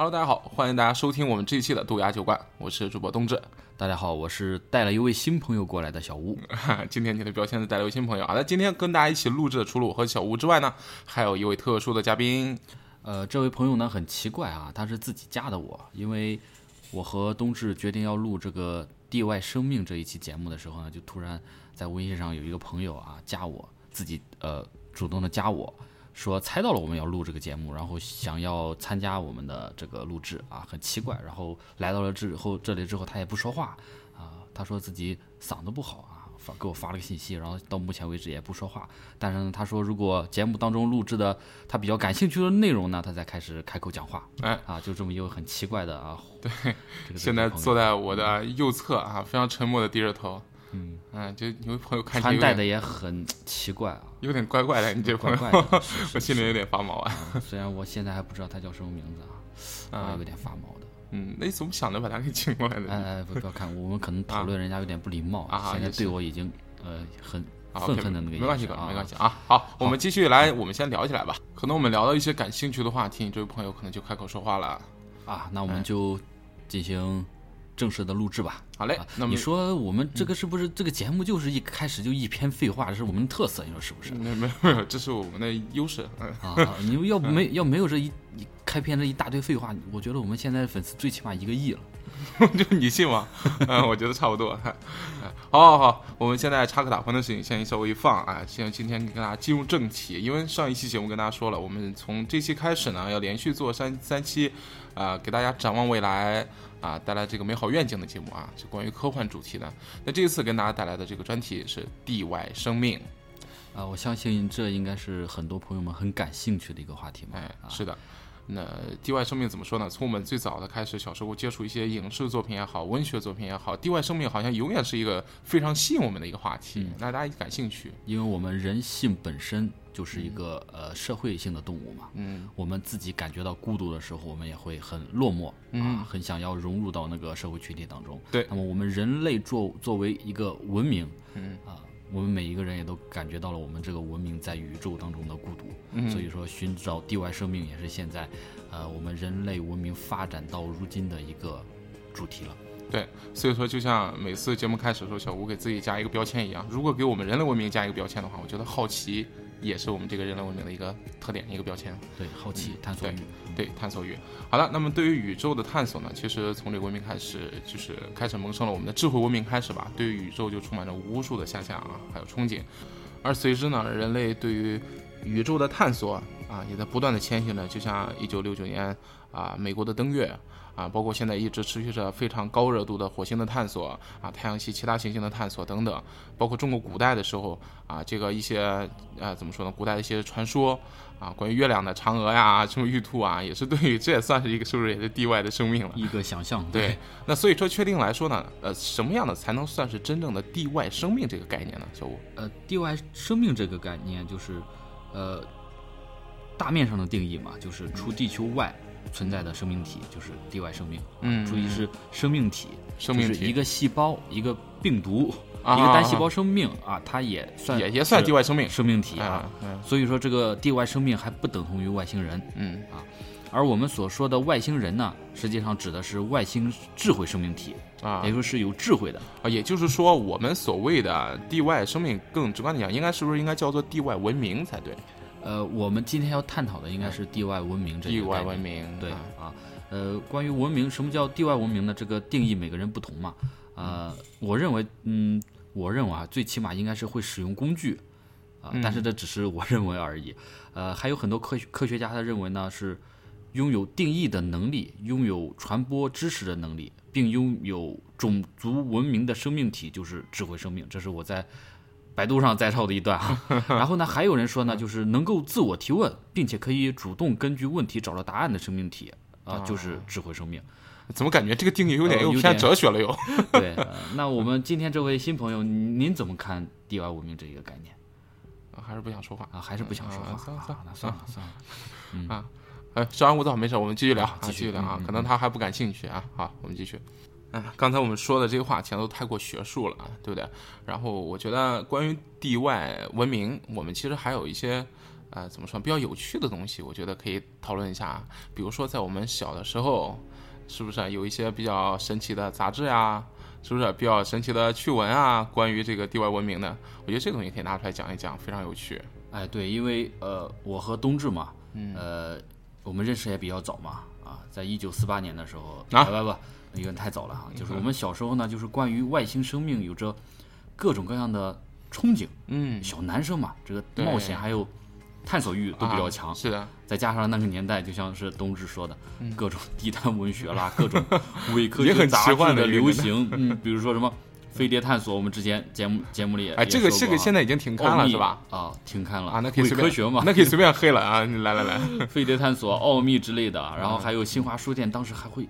Hello，大家好，欢迎大家收听我们这一期的豆芽酒馆，我是主播冬至。大家好，我是带了一位新朋友过来的小吴。今天你的标签是带了一位新朋友啊。那今天跟大家一起录制的，除了我和小吴之外呢，还有一位特殊的嘉宾。呃，这位朋友呢很奇怪啊，他是自己加的我，因为我和冬至决定要录这个地外生命这一期节目的时候呢，就突然在微信上有一个朋友啊加我，自己呃主动的加我说猜到了我们要录这个节目，然后想要参加我们的这个录制啊，很奇怪。然后来到了之后这里之后，他也不说话啊，他说自己嗓子不好啊。发给我发了个信息，然后到目前为止也不说话。但是呢，他说如果节目当中录制的他比较感兴趣的内容呢，他才开始开口讲话。哎啊，就这么一个很奇怪的啊。对，这个 现在坐在在我的右侧啊，非常沉默的低着头。嗯，嗯，就有朋友看起来穿戴的也很奇怪啊，有点怪怪的，你这朋怪友，怪的。我心里有点发毛啊。是虽然我现在还不知道他叫什么名字啊，我啊有点发毛的。嗯，那你怎么想着把他给请过来的？哎哎，不不要看，我们可能讨论人家有点不礼貌啊，现在对我已经呃很愤愤恨的那个没关系没关系啊。好，我们继续来，我们先聊起来吧。可能我们聊到一些感兴趣的话题，这位朋友可能就开口说话了。啊。那我哎们就进行正式的录制吧。好嘞啊，那么你说我们这个是不是这个节目就是一开始就一篇废话，这是我们的特色，你说是不是？没有，这是我们的优势。嗯，啊，啊你要没要没有这一一开篇这一大堆废话，我觉得我们现在粉丝最起码一个亿了。就你信吗？嗯，我觉得差不多。哎好好好，我们现在插科打诨的事情先稍微一放啊，先今天跟大家进入正题，因为上一期节目跟大家说了，我们从这期开始呢，要连续做三三期，啊、给大家展望未来啊，带来这个美好愿景的节目啊，是关于科幻主题的。那这一次跟大家带来的这个专题是地外生命，啊，我相信这应该是很多朋友们很感兴趣的一个话题嘛。哎，啊，是的。那地外生命怎么说呢？从我们最早的开始，小时候接触一些影视作品也好，文学作品也好，地外生命好像永远是一个非常吸引我们的一个话题，嗯那大家也感兴趣。因为我们人性本身就是一个呃社会性的动物嘛。嗯我们自己感觉到孤独的时候，我们也会很落寞嗯啊，很想要融入到那个社会群体当中。对那么我们人类作作为一个文明嗯啊，我们每一个人也都感觉到了我们这个文明在宇宙当中的孤独。嗯，所以说，寻找地外生命也是现在，呃，我们人类文明发展到如今的一个主题了。对，所以说就像每次节目开始的时候，小吴给自己加一个标签一样，如果给我们人类文明加一个标签的话，我觉得好奇也是我们这个人类文明的一个特点，一个标签。对，好奇、探索欲。对，探索欲。好了，那么对于宇宙的探索呢，其实从这个文明开始，就是开始萌生了我们的智慧文明开始吧，对于宇宙就充满着无数的遐想啊，还有憧憬。而随之呢，人类对于宇宙的探索啊，也在不断的前行呢，就像一九六九年啊，美国的登月。啊，包括现在一直持续着非常高热度的火星的探索啊，太阳系其他行星的探索等等，包括中国古代的时候啊，这个一些呃怎么说呢，古代的一些传说啊，关于月亮的嫦娥呀，什么玉兔啊，也是对于这也算是一个是不是也是地外的生命了？一个想象。对，那所以说确定来说呢，呃，什么样的才能算是真正的地外生命这个概念呢？小吴，呃，地外生命这个概念就是，呃，大面上的定义嘛，就是除地球外存在的生命体，就是地外生命。嗯注意是生命体，生命体是一个细胞，一个病毒，啊一个单细胞生命啊，它也算也也算地外生命生命体啊所以说，这个地外生命还不等同于外星人。嗯啊而我们所说的外星人呢，实际上指的是外星智慧生命体，啊也就是有智慧的。啊，也就是说，我们所谓的地外生命，更直观的讲，应该是不是应该叫做地外文明才对？呃，我们今天要探讨的应该是地外文明这地外文明，对啊啊，呃，关于文明，什么叫地外文明呢？这个定义每个人不同嘛。呃，我认为，嗯，我认为啊，最起码应该是会使用工具啊，但是这只是我认为而已。呃，还有很多科学科学家他认为呢是拥有定义的能力，拥有传播知识的能力，并拥有种族文明的生命体，就是智慧生命。这是我在百度上摘抄的一段啊。然后呢，还有人说呢，就是能够自我提问，并且可以主动根据问题找到答案的生命体啊、就是智慧生命。怎么感觉这个定义有点偏点哲学了又？对，呃 那我们今天这位新朋友，您您怎么看地外文明这一个概念啊还是不想说话。啊？还是不想说话？啊算了算了算了算了。哎，稍安勿躁，没事，我们继续聊啊，啊继续聊啊。可能他还不感兴趣啊。好，我们继续。哎，刚才我们说的这些话题都太过学术了啊，对不对？然后我觉得关于地外文明，我们其实还有一些呃，怎么说比较有趣的东西，我觉得可以讨论一下。比如说，在我们小的时候，是不是有一些比较神奇的杂志呀？是不是比较神奇的趣闻啊？关于这个地外文明的，我觉得这个东西可以拿出来讲一讲，非常有趣。哎，对，因为呃，我和冬至嘛，嗯呃，我们认识也比较早嘛，啊，在一九四八年的时候，啊不不不，有点太早了哈。就是我们小时候呢，就是关于外星生命有着各种各样的憧憬，嗯，小男生嘛，这个冒险还有探索欲都比较啊强，是的，再加上那个年代，就像是冬至说的，各种地摊文学啦，各种伪科学杂志很奇幻的流行，嗯，比如说什么飞碟探索，我们之前节目节目里也哎，这个这个现在已经停刊了是吧？？啊，停刊了啊，那可以伪随便科学嘛，那可以随便黑了啊！你来来来，飞碟探索、奥秘之类的，然后嗯还有新华书店，当时还会。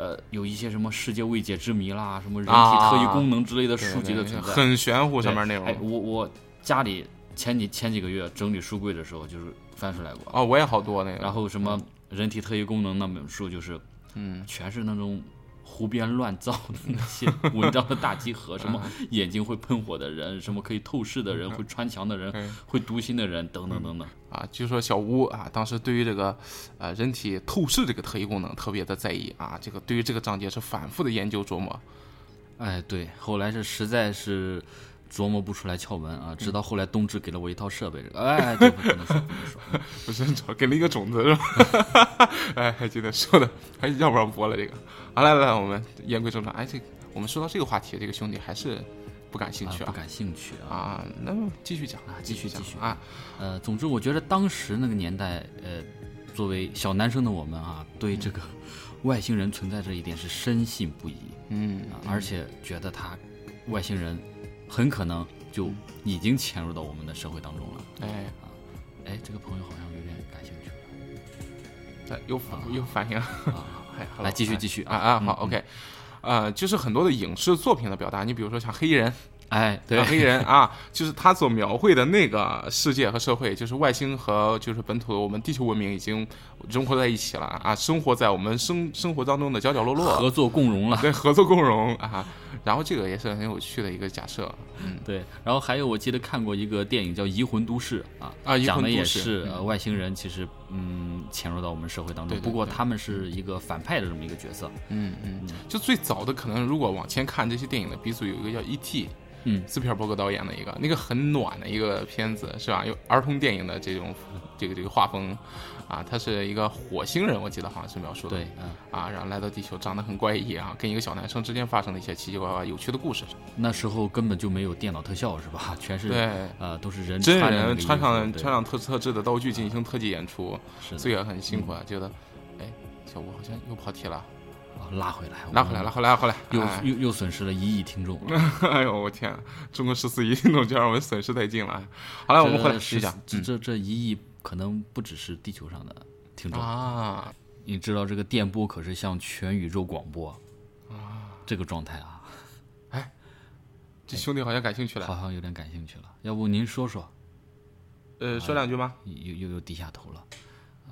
呃，有一些什么世界未解之谜啦，什么人体啊特异功能之类的书籍的存在，很玄乎，上面内哎，容。我我家里前几前几个月整理书柜的时候，就是翻出来过。哦，我也好多那个。然后什么人体特异功能那本书，就是嗯，全是那种胡编乱造的那些 文章的大集合，什么眼睛会喷火的人，什么可以透视的人，会穿墙的人，嗯会读心的人，等等等等。啊，据说小吴啊，当时对于这个呃人体透视这个特异功能特别的在意啊，这个对于这个章节是反复的研究琢磨。哎，对，后来是实在是琢磨不出来窍门啊，直到后来冬至给了我一套设备，这个哎，这个不能说，不能说。不是找给了一个种子是吧？哎，还记得说的，还要不然播了这个。好，来来来，我们言归正传。哎，这个我们说到这个话题，这个兄弟还是不感兴趣啊。啊不感兴趣啊。啊，那么继续讲啊继续讲继续啊。呃，总之我觉得当时那个年代，呃，作为小男生的我们啊，对这个外星人存在这一点是深信不疑嗯啊，而且觉得他外星人很可能就已经潜入到我们的社会当中了。哎啊，哎，这个朋友好像有点感兴趣了哎有反有反应。来继续哎继续啊啊，好，OK。呃，就是很多的影视作品的表达，你比如说像黑衣人，哎，黑人啊，就是他所描绘的那个世界和社会，就是外星和就是本土的我们地球文明已经融合在一起了啊，生活在我们生生活当中的角角落落，合作共荣了。对，合作共荣啊。然后这个也是很有趣的一个假设，嗯对，然后还有我记得看过一个电影叫《移魂都市》啊，讲的也是、外星人其实嗯潜入到我们社会当中，不过他们是一个反派的这么一个角色。嗯嗯，就最早的可能如果往前看这些电影的鼻祖，有一个叫 E.T。嗯斯皮尔伯格导演的一个，那个很暖的一个片子，是吧？有儿童电影的这种这个这个画风，啊，他是一个火星人，我记得好像是描述的。对，嗯，啊，然后来到地球，长得很怪异啊，跟一个小男生之间发生了一些奇奇怪怪、有趣的故事。那时候根本就没有电脑特效是吧？全是对，呃都是人真人穿上穿上特特制的道具进行特技演出，是的所以也很辛苦啊。觉得，哎，小吴好像又跑题了，啊拉回来，拉回来，拉回来，拉回来。又哎又又损失了一亿听众。哎呦，我天啊！中国十四亿听众就让我们损失殆尽了。好了，我们回来这继续讲。这这这一亿可能不只是地球上的听众，啊，你知道这个电波可是向全宇宙广播啊，这个状态啊。哎这兄弟好像感兴趣了好。像有点感兴趣了，要不您说说？呃，说两句吗？又又又低下头了，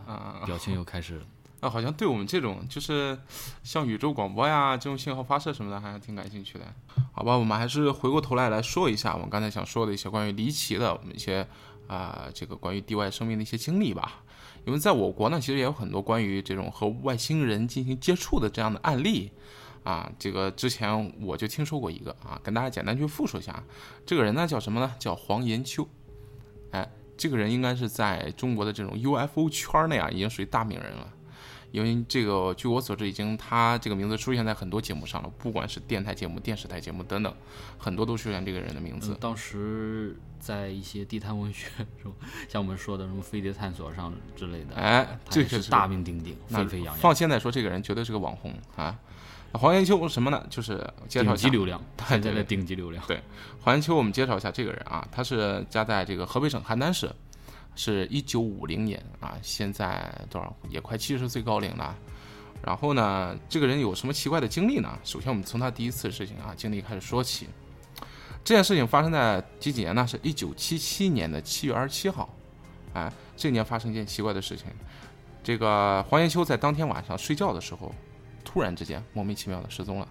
啊表情又开始啊，好像对我们这种就是像宇宙广播呀这种信号发射什么的，还挺感兴趣的。好吧，我们还是回过头来来说一下我们刚才想说的一些关于离奇的我们一些啊、这个关于地外生命的一些经历吧。因为在我国呢，其实也有很多关于这种和外星人进行接触的这样的案例。啊，这个之前我就听说过一个啊，跟大家简单去复述一下。这个人呢叫什么呢？叫黄延秋。哎，这个人应该是在中国的这种 UFO 圈内啊，已经属于大名人了。因为这个，据我所知，已经他这个名字出现在很多节目上了，不管是电台节目、电视台节目等等，很多都出现这个人的名字嗯。当时在一些地摊文学？像我们说的什么飞碟探索上之类的，哎这个是大名鼎鼎，那沸沸扬扬，放现在说，这个人绝对是个网红啊。黄延秋什么呢？就是顶级流量，现在顶级流量。对黄延秋，我们介绍一下这个人啊，他是家在这个河北省邯郸市，是一九五零年啊，现在多少也快七十岁高龄了。然后呢，这个人有什么奇怪的经历呢？首先，我们从他第一次事情啊经历开始说起。这件事情发生在几几年呢？是一九七七年的七月二十七号。哎，这年发生一件奇怪的事情。这个黄延秋在当天晚上睡觉的时候，突然之间莫名其妙的失踪了。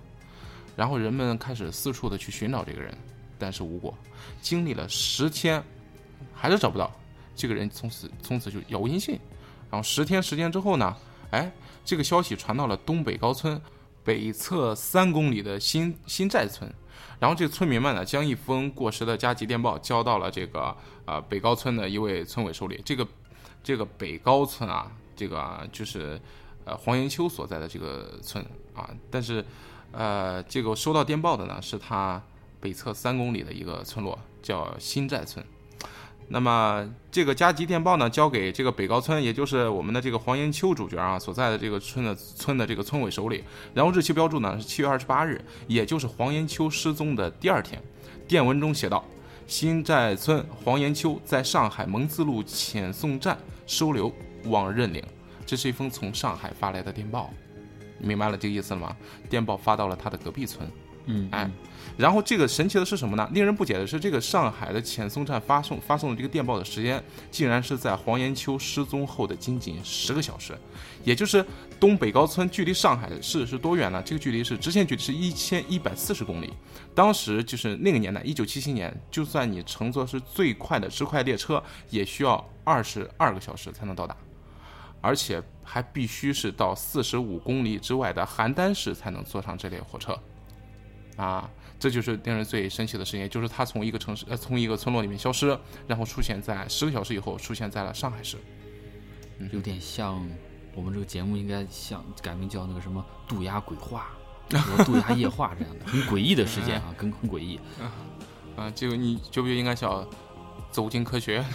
然后人们开始四处的去寻找这个人，但是无果。经历了十天，还是找不到。这个人从此从此就杳无音信。然后十天时间之后呢，哎，这个消息传到了东北高村北侧三公里的新新寨村，然后这村民们呢，将一封过时的加急电报交到了这个呃北高村的一位村委手里。这个这个北高村啊，这个就是呃黄延秋所在的这个村啊，但是呃这个收到电报的呢，是他北侧三公里的一个村落，叫新寨村。那么这个加急电报呢，交给这个北高村，也就是我们的这个黄延秋主角啊所在的这个村的村的这个村委手里。然后日期标注呢是七月二十八日，也就是黄延秋失踪的第二天。电文中写道：新寨村黄延秋在上海蒙自路遣送站收留，望认领。这是一封从上海发来的电报，你明白了这个意思了吗？电报发到了他的隔壁村。嗯，哎，然后这个神奇的是什么呢？令人不解的是，这个上海的遣送站发送发送的这个电报的时间，竟然是在黄延秋失踪后的仅仅十个小时，也就是东北高村距离上海市是多远呢？这个距离是直线距离是一千一百四十公里。当时就是那个年代，一九七七年，就算你乘坐是最快的直快列车，也需要二十二个小时才能到达，而且还必须是到四十五公里之外的邯郸市才能坐上这列火车。啊，这就是令人最神奇的事情，就是他从一个城市，呃，从一个村落里面消失，然后出现在十个小时以后出现在了上海市。有点像我们这个节目应该像改名叫那个什么“渡鸦鬼话 ”和“渡鸦夜话”这样的，很诡异的事件啊，跟很诡异。啊，这个你觉不觉应该叫“走进科学”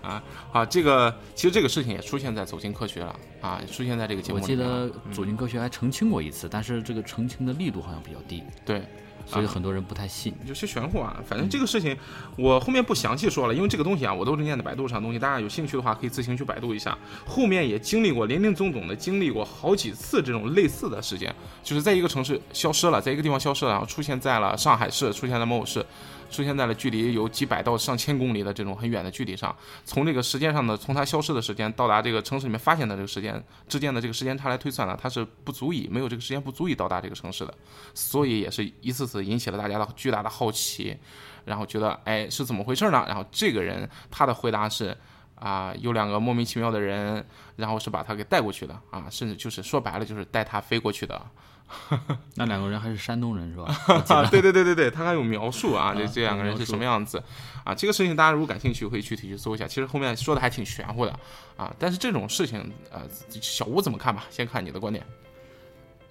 啊？啊，这个其实这个事情也出现在《走进科学》了啊，出现在这个节目里我记得。《走进科学》还澄清过一次，但是这个澄清的力度好像比较低，对，所以很多人不太信。有些玄乎啊，反正这个事情我后面不详细说了，因为这个东西啊，我都是念的百度上的东西，大家有兴趣的话可以自行去百度一下。后面也经历过林林总总的经历过好几次这种类似的事件，就是在一个城市消失了，在一个地方消失了，然后出现在了上海市，出现在某某市。出现在了距离有几百到上千公里的这种很远的距离上，从这个时间上的，从它消失的时间到达这个城市里面发现的这个时间之间的这个时间差来推算呢，它是不足以没有这个时间不足以到达这个城市的，所以也是一次次引起了大家的巨大的好奇，然后觉得哎是怎么回事呢？然后这个人他的回答是啊、有两个莫名其妙的人，然后是把他给带过去的啊，甚至就是说白了就是带他飞过去的。那两个人还是山东人是吧？对对对对对，他还有描述啊，这啊这两个人是什么样子啊？这个事情大家如果感兴趣，可以具体去搜一下。其实后面说的还挺玄乎的啊，但是这种事情，呃，小吴怎么看吧？先看你的观点。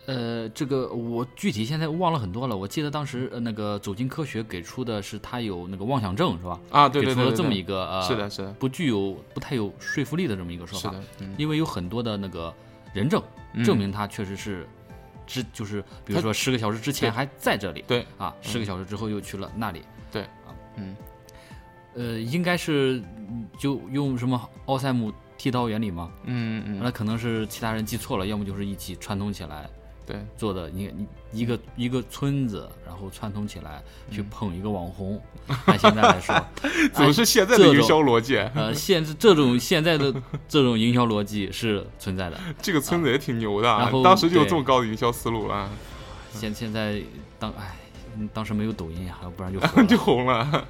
呃，这个我具体现在忘了很多了。我记得当时呃那个走进科学给出的是他有那个妄想症是吧？啊，对对给出了这么对对对一个呃，是的，是的，不具有不太有说服力的这么一个说法。是的，嗯，因为有很多的那个人证嗯证明他确实是之，就是比如说十个小时之前还在这里，对啊，十个小时之后又去了那里，对啊，嗯，呃，应该是嗯就用什么奥赛姆剃刀原理吗？嗯嗯，那可能是其他人记错了，要么就是一起串通起来对，做的。你你一个一个村子，然后串通起来去捧一个网红。按现在来说，总是现在的营销逻辑，呃，现这种现在的这种营销逻辑是存在的。这个村子也挺牛的啊然，后当时就有这么高的营销思路啊，现现在当哎，嗯当时没有抖音呀，要不然就 就红了。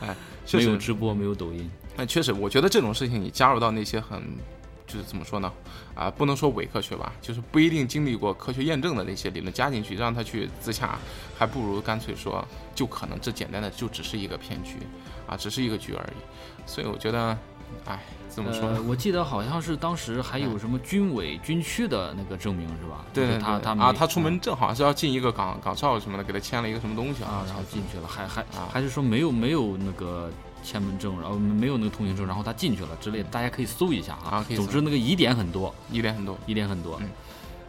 哎，没有，直播，没有抖音。哎，确实，我觉得这种事情你加入到那些很，就是怎么说呢？啊，不能说伪科学吧，就是不一定经历过科学验证的那些理论加进去，让他去自洽，还不如干脆说，就可能这简单的就只是一个骗局，啊，只是一个局而已。所以我觉得，哎，怎么说呢？呃，我记得好像是当时还有什么军委军区的那个证明是吧？对他他对啊，他出门正好是要进一个岗岗哨什么的，给他签了一个什么东西啊，然后进去了，还还啊还是说没有没有那个签门证，然后没有那个通行证，然后他进去了之类的，大家可以搜一下啊总之那个疑点很多，疑点很多。疑点很多。嗯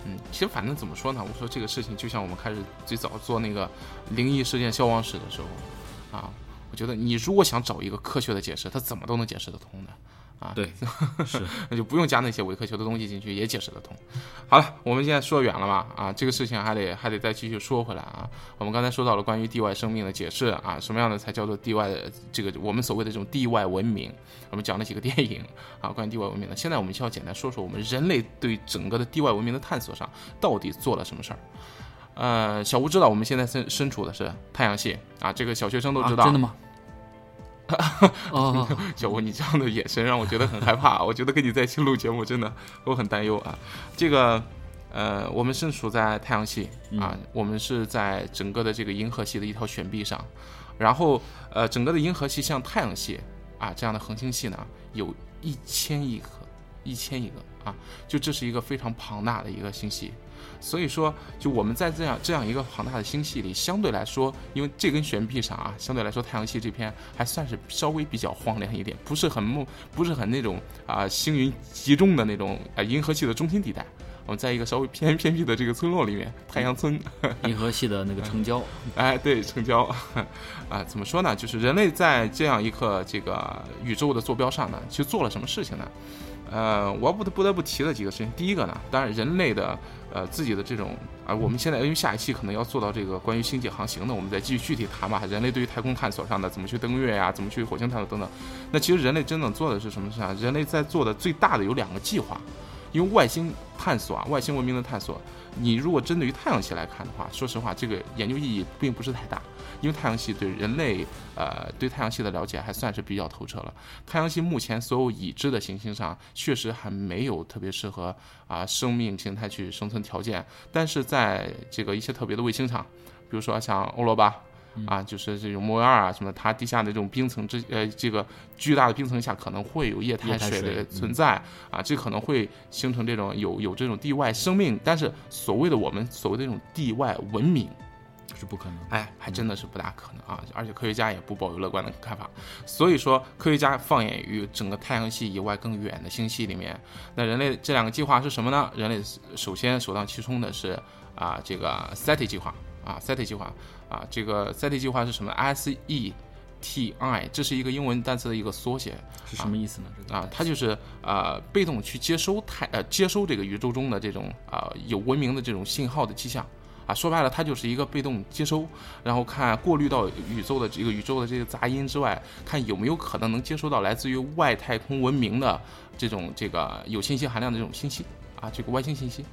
嗯，其实反正怎么说呢？我说这个事情就像我们开始最早做那个灵异事件消亡史的时候，啊，我觉得你如果想找一个科学的解释，它怎么都能解释得通的。啊，对，是那就不用加那些伪科学的东西进去，也解释得通。好了，我们现在说远了嘛，啊，这个事情还得还得再继续说回来啊。我们刚才说到了关于地外生命的解释啊，什么样的才叫做地外的这个我们所谓的这种地外文明？我们讲了几个电影啊，关于地外文明的。现在我们需要简单说说我们人类对整个的地外文明的探索上到底做了什么事儿。呃，小吴知道我们现在身身处的是太阳系啊，这个小学生都知道。啊，真的吗？哦，小吴，你这样的眼神让我觉得很害怕。我觉得跟你在一起录节目，真的我很担忧啊。这个，呃，我们身处在太阳系啊，我们是在整个的这个银河系的一条悬臂上，然后，呃，整个的银河系像太阳系啊这样的恒星系呢，有一千亿颗，一千亿个啊，就这是一个非常庞大的一个星系。所以说，就我们在这样这样一个庞大的星系里，相对来说，因为这根悬臂上啊，相对来说太阳系这片还算是稍微比较荒凉一点，不是很梦，不是很那种啊星云集中的那种啊银河系的中心地带。我们在一个稍微偏偏僻的这个村落里面，太阳村，银河系的那个城郊。哎，对，城郊。啊，怎么说呢？就是人类在这样一个这个宇宙的坐标上呢，去做了什么事情呢？呃，我不得不得不提的几个事情，第一个呢，当然人类的呃自己的这种啊，我们现在因为下一期可能要做到这个关于星际航行的，我们再继续具体谈吧。人类对于太空探索上的怎么去登月呀，怎么去火星探索等等。那其实人类真正做的是什么事啊？人类在做的最大的有两个计划，因为外星探索啊，外星文明的探索，你如果针对于太阳系来看的话，说实话，这个研究意义并不是太大。因为太阳系对人类，呃，对太阳系的了解还算是比较透彻了。太阳系目前所有已知的行星上，确实还没有特别适合啊生命形态去生存条件。但是在这个一些特别的卫星上，比如说像欧罗巴，啊，就是这种摩尔啊什么，它地下的这种冰层之呃这个巨大的冰层下可能会有液态水的存在啊，这可能会形成这种有有这种地外生命。但是所谓的我们所谓的这种地外文明。是不可能，哎，还真的是不大可能啊！而且科学家也不抱有乐观的看法。所以说，科学家放眼于整个太阳系以外更远的星系里面，那人类这两个计划是什么呢？人类首先首当其冲的是啊，这个 SETI 计划啊，SETI 计划啊，这个 SETI 计划是什么？S E T I，这是一个英文单词的一个缩写，是什么意思呢？啊，它就是呃，被动去接收太呃，接收这个宇宙中的这种啊有文明的这种信号的迹象。啊，说白了，它就是一个被动接收，然后看过滤到宇宙的这个宇宙的这个杂音之外，看有没有可能能接收到来自于外太空文明的这种这个有信息含量的这种信息啊，这个外星信息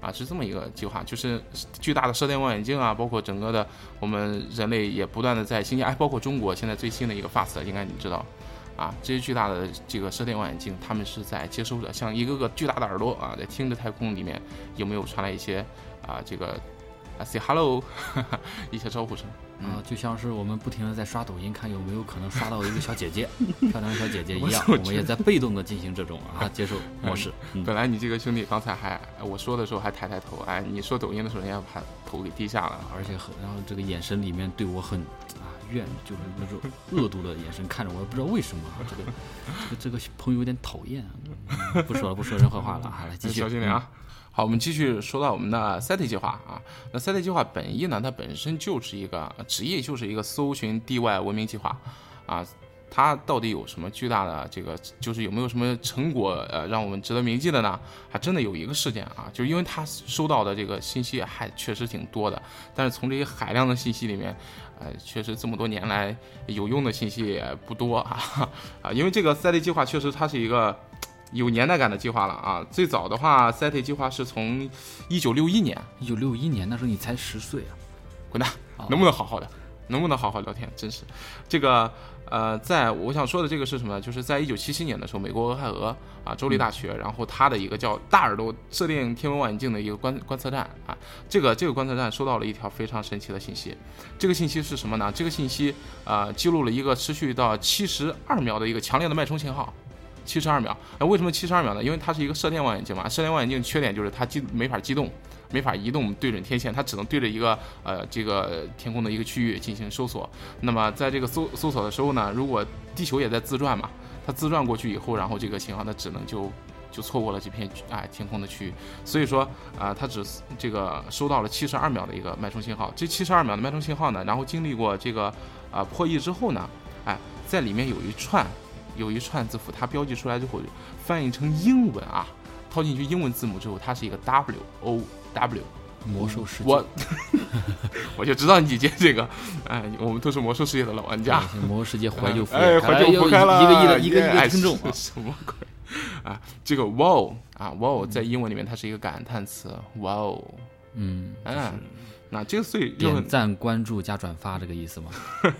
啊，是这么一个计划，就是巨大的射电望远镜啊，包括整个的我们人类也不断的在新疆，哎，包括中国现在最新的一个 FAST，应该你知道啊，这些巨大的这个射电望远镜，他们是在接收着，像一个个巨大的耳朵啊，在听着太空里面有没有传来一些啊这个。啊，say hello，一些招呼声，啊，就像是我们不停的在刷抖音，看有没有可能刷到一个小姐姐，漂亮的小姐姐一样，我们也在被动的进行这种啊接受模式。本来你这个兄弟刚才还我说的时候还抬抬头，哎，你说抖音的时候人家把头给低下了，而且很，然后这个眼神里面对我很啊怨，就是那种 恶毒的眼神看着我，不知道为什么，这个这个这个朋友有点讨厌啊。不说了，不说任何话了，好，来继续，小心点啊。好，我们继续说到我们的 SETI 计划啊。那 SETI 计划本意呢，它本身就是一个职业，就是一个搜寻地外文明计划啊。它到底有什么巨大的这个，就是有没有什么成果呃，让我们值得铭记的呢？还真的有一个事件啊，就是因为它收到的这个信息还确实挺多的，但是从这些海量的信息里面，呃，确实这么多年来有用的信息也不多啊 啊，因为这个 SETI 计划确实它是一个。有年代感的计划了啊！最早的话，SETI 计划是从一九六一年，一九六一年那时候你才十岁啊，滚蛋！能不能好好的？能不能好好聊天？真是，这个呃，在我想说的这个是什么？就是在一九七七年的时候，美国俄亥俄啊州立大学，然后它的一个叫大耳朵射电天文望远镜的一个观观测站啊，这个这个观测站收到了一条非常神奇的信息。这个信息是什么呢？这个信息啊记录了一个持续到七十二秒的一个强烈的脉冲信号。七十二秒，哎，为什么七十二秒呢？因为它是一个射电望远镜嘛，射电望远镜缺点就是它机没法机动，没法移动对准天线，它只能对着一个呃这个天空的一个区域进行搜索。那么在这个搜搜索的时候呢，如果地球也在自转嘛，它自转过去以后，然后这个信号它只能就就错过了这片哎天空的区域。所以说啊，它只这个收到了七十二秒的一个脉冲信号。这七十二秒的脉冲信号呢，然后经历过这个啊破译之后呢，哎，在里面有一串。有一串字符，它标记出来之后，翻译成英文啊，套进去英文字母之后，它是一个 W O W 魔兽世界。我 我就知道你接这个，哎，我们都是魔兽世界的老玩家。魔兽世界怀旧服，哎，怀旧服开了，一个亿的一个亿的听众，什么鬼啊？这个 Wow 啊，Wow 在英文里面它是一个感叹词，Wow，嗯嗯。那这个所以点赞、关注加转发这个意思吗？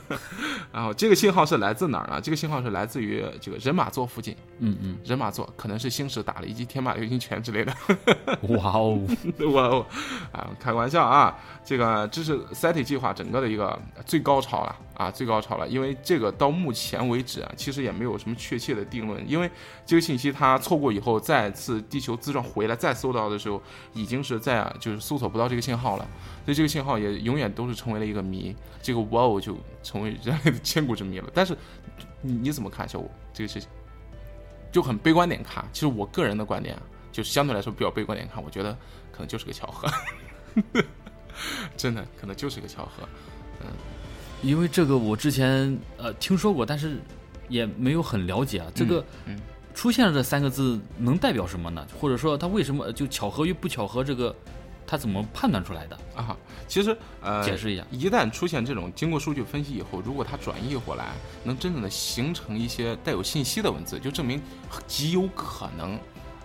然后这个信号是来自哪儿呢？这个信号是来自于这个人马座附近。嗯嗯，人马座可能是星矢打了一记天马流星拳之类的。哇哦，哇哦，啊，开个玩笑啊，这个这是 SETI 计划整个的一个最高潮了啊，最高潮了。因为这个到目前为止啊，其实也没有什么确切的定论，因为这个信息它错过以后，再次地球自转回来再搜到的时候，已经是在就是搜索不到这个信号了，所以这个信号也永远都是成为了一个谜。这个哇哦就成为人类的千古之谜了。但是你你怎么看小五这个事情？就很悲观点看，其实我个人的观点啊，就是相对来说比较悲观点看，我觉得可能就是个巧合，真的可能就是个巧合。嗯因为这个我之前呃听说过，但是也没有很了解啊。这个嗯出现了这三个字能代表什么呢？或者说它为什么就巧合与不巧合这个，它怎么判断出来的？啊，其实呃，解释一下一旦出现这种经过数据分析以后，如果它转译过来，能真正的形成一些带有信息的文字，就证明极有可能，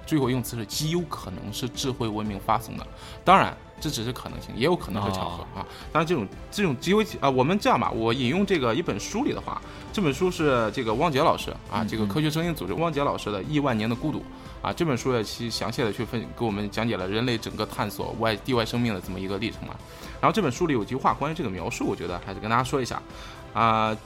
最后用词是极有可能是智慧文明发送的。当然，这只是可能性，也有可能是巧合啊。当然，这种这种极有啊，我们这样吧，我引用这个一本书里的话，这本书是这个汪杰老师啊，这个科学声音组织汪杰老师的《亿万年的孤独》啊，这本书也其详细的去分给我们讲解了人类整个探索外地外生命的这么一个历程嘛。然后这本书里有句话关于这个描述，我觉得还是跟大家说一下啊。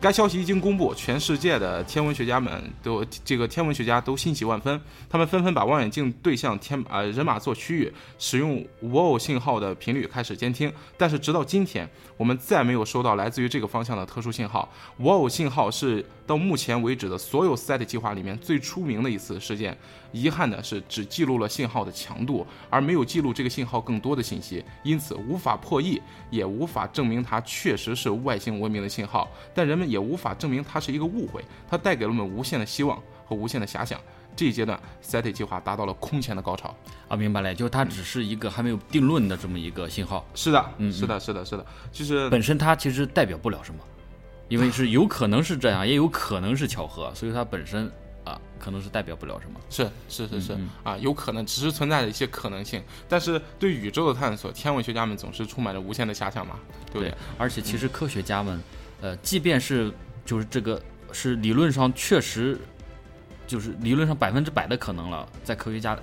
该消息一经公布，全世界的天文学家们都这个天文学家都欣喜万分，他们纷纷把望远镜对向天啊、人马座区域，使用无偶信号的频率开始监听。但是直到今天，我们再没有收到来自于这个方向的特殊信号。无偶信号是到目前为止的所有 SET 计划里面最出名的一次事件。遗憾的是，只记录了信号的强度，而没有记录这个信号更多的信息，因此无法破译，也无法证明它确实是外星文明的信号。但人们也无法证明它是一个误会，它带给了我们无限的希望和无限的遐想。这一阶段，SETI 计划达到了空前的高潮。啊，明白了，就是它只是一个还没有定论的这么一个信号，是的，嗯是的，是的，是的，就是本身它其实代表不了什么，因为是有可能是这样，也有可能是巧合，所以它本身啊可能是代表不了什么。是是是是、嗯啊，有可能只是存在着一些可能性，但是对宇宙的探索，天文学家们总是充满着无限的遐想嘛，对不对？而且其实科学家们，呃，即便是就是这个是理论上确实就是理论上百分之百的可能了，在科学家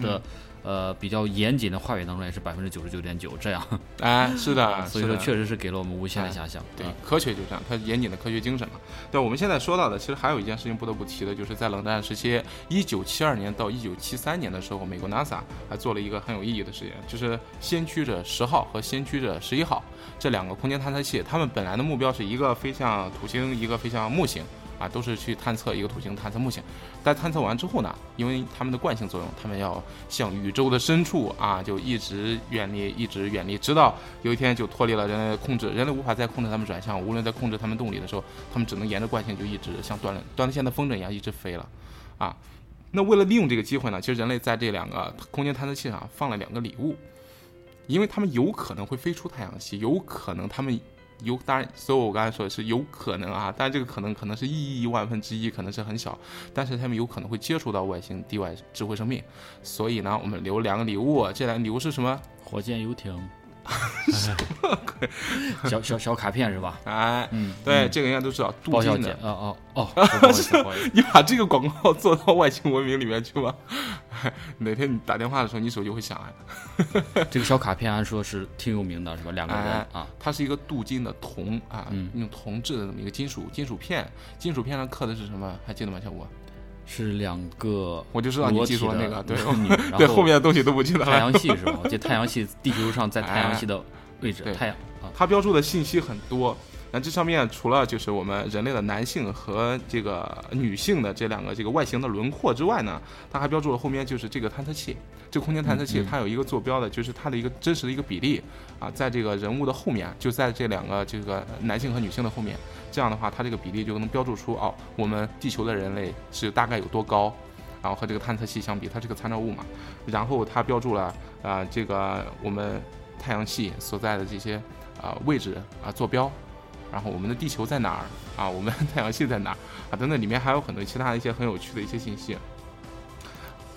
的、呃比较严谨的话语当中也是百分之九十九点九这样，哎，是的，所以说确实是给了我们无限的遐想。对啊，科学就这样，它严谨的科学精神嘛。对，我们现在说到的，其实还有一件事情不得不提的，就是在冷战时期，一九七二年到一九七三年的时候，美国 NASA 还做了一个很有意义的实验，就是先驱者十号和先驱者十一号这两个空间探测器，他们本来的目标是一个飞向土星，一个飞向木星。啊，都是去探测一个土星，探测木星。在探测完之后呢，因为它们的惯性作用，它们要向宇宙的深处啊，就一直远离，一直远离，直到有一天就脱离了人类的控制，人类无法再控制它们转向，无论在控制它们动力的时候，它们只能沿着惯性就一直像断了断了线的风筝一样一直飞了，啊。那为了利用这个机会呢，其实人类在这两个空间探测器上放了两个礼物，因为它们有可能会飞出太阳系，有可能它们有，当然，所以我刚才说的是有可能啊，但这个可能可能是亿亿万分之一，可能是很小，但是他们有可能会接触到外星地外智慧生命，所以呢，我们留两个礼物，这两个礼物是什么？火箭游艇，小小小卡片是吧？哎，嗯，对，嗯这个应该都知道，镀包小姐，金的。哦哦哦，不好意思，不好意思，你把这个广告做到外星文明里面去吗？哪天你打电话的时候，你手机会响哎。这个小卡片按说是挺有名的，是吧？两个人哎啊，它是一个镀金的铜啊，嗯用铜制的这么一个金属金属片，金属片上刻的是什么？还记得吗，小吴？是两个我就知道你记住那个对对，后 后面的东西都不记得了。太阳系是吧？我记得太阳系，地球上在太阳系的 位置，对太阳啊，它标注的信息很多。那这上面除了就是我们人类的男性和这个女性的这两个这个外形的轮廓之外呢，它还标注了后面就是这个探测器，这个空间探测器它有一个坐标的，就是它的一个真实的一个比例啊，在这个人物的后面，就在这两个这个男性和女性的后面，这样的话它这个比例就能标注出哦，我们地球的人类是大概有多高。然后和这个探测器相比，它是个参照物嘛，然后它标注了啊、呃这个我们太阳系所在的这些啊、位置啊、坐标，然后我们的地球在哪儿啊？我们太阳系在哪儿啊？等等，里面还有很多其他的一些很有趣的一些信息。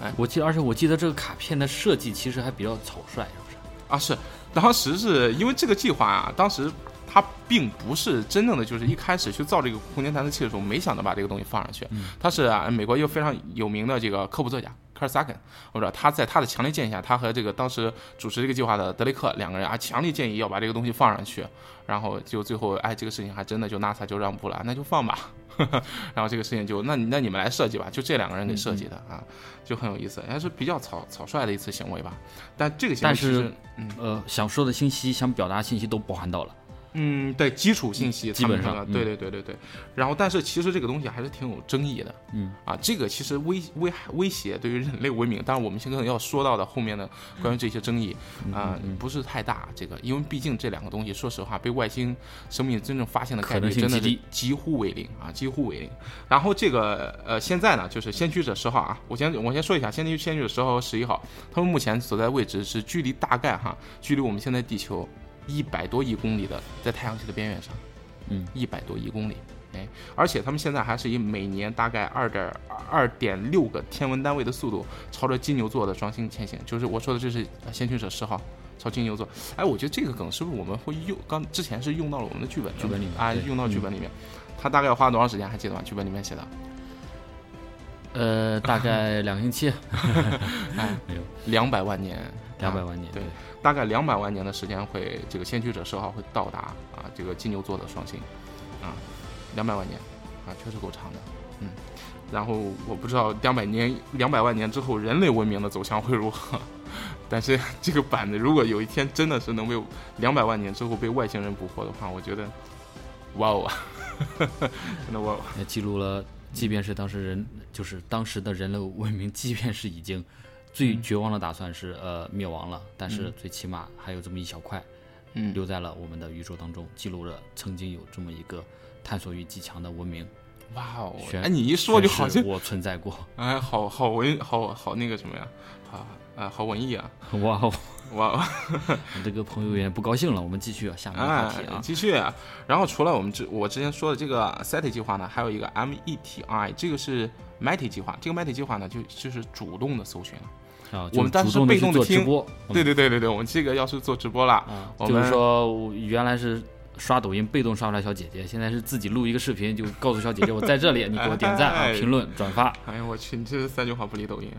哎我记得，而且我记得这个卡片的设计其实还比较草率，是不是？啊，是当时是因为这个计划啊，当时它并不是真正的就是一开始去造这个空间探测器的时候，没想到把这个东西放上去。它是啊，美国一个非常有名的这个科普作家科尔萨肯，或者他在他的强烈建议下，他和这个当时主持这个计划的德雷克两个人啊，强烈建议要把这个东西放上去。然后就最后哎，这个事情还真的就 NASA 就让步了，那就放吧。然后这个事情就那那你们来设计吧，就这两个人给设计的啊，就很有意思，还是比较草草率的一次行为吧。但这个行为但其实是，呃，想说的信息、想表达的信息都包含到了。嗯，对，基础信息基本上对对对对对。然后，但是其实这个东西还是挺有争议的。嗯，啊，这个其实威威威胁对于人类文明，当然我们现在要说到的后面的关于这些争议啊、不是太大。这个，因为毕竟这两个东西，说实话，被外星生命真正发现的概率真的是几乎为零啊，几乎为零。然后这个呃，现在呢，就是先驱者十号啊，我先我先说一下，先驱先驱者十号和十一号，他们目前所在位置是距离大概哈，距离我们现在地球一百多亿公里的，在太阳系的边缘上，嗯，一百多亿公里，哎，而且他们现在还是以每年大概二点二点六个天文单位的速度，朝着金牛座的双星前行，就是我说的这是呃先驱者十号。朝金牛座，哎，我觉得这个梗是不是我们会用？刚之前是用到了我们的剧本剧本里面啊，用到剧本里面。他大概要花多长时间？还记得吗？剧本里面写的，呃，大概两个星期，哎，没有两百万年，两百万年。对，大概两百万年的时间会，这个先驱者十号会到达啊，这个金牛座的双星，啊，两百万年，啊，确实够长的，嗯。然后我不知道两百年、两百万年之后人类文明的走向会如何，但是这个板子如果有一天真的是能被两百万年之后被外星人捕获的话，我觉得，哇哦啊，真的哇哦！记录了，即便是当时人，就是当时的人类文明，即便是已经最绝望的打算是呃灭亡了，但是最起码还有这么一小块，嗯留在了我们的宇宙当中，记录了曾经有这么一个探索欲极强的文明。哇哦！宣哎，你一说就好像我存在过。哎，好好文，好好那个什么呀，啊啊，好文艺啊！哇哦，哇哦！这个朋友有点不高兴了。我们继续啊，下面的话哎题啊，，继续。然后除了我们之我之前说的这个 SETI 计划呢，还有一个 METI，这个是 METI 计划。这个 METI 计划呢，就就是主动的搜寻了。啊，我们当时被动的听对对对对对，我们这个要是做直播了，啊，就是我们说原来是刷抖音被动刷出来小姐姐，现在是自己录一个视频，就告诉小姐姐我在这里，你给我点赞啊、哎评论、转发。哎呀，我去，你这三句话不离抖音。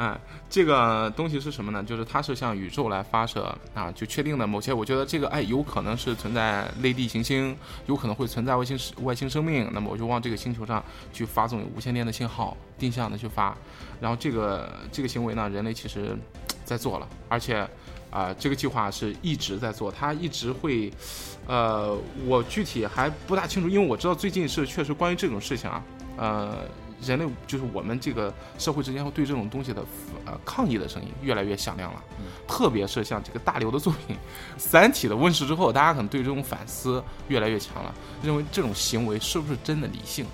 哎，这个东西是什么呢？就是它是向宇宙来发射啊，就确定的某些，我觉得这个哎有可能是存在类地行星，有可能会存在外星外星生命，那么我就往这个星球上去发送无线电的信号，定向的去发。然后这个这个行为呢，人类其实在做了，而且啊、这个计划是一直在做，它一直会，呃，我具体还不大清楚，因为我知道最近是确实关于这种事情啊，呃，人类就是我们这个社会之间会对这种东西的呃抗议的声音越来越响亮了，特别是像这个大刘的作品《三体》的问世之后，大家可能对这种反思越来越强了，认为这种行为是不是真的理性？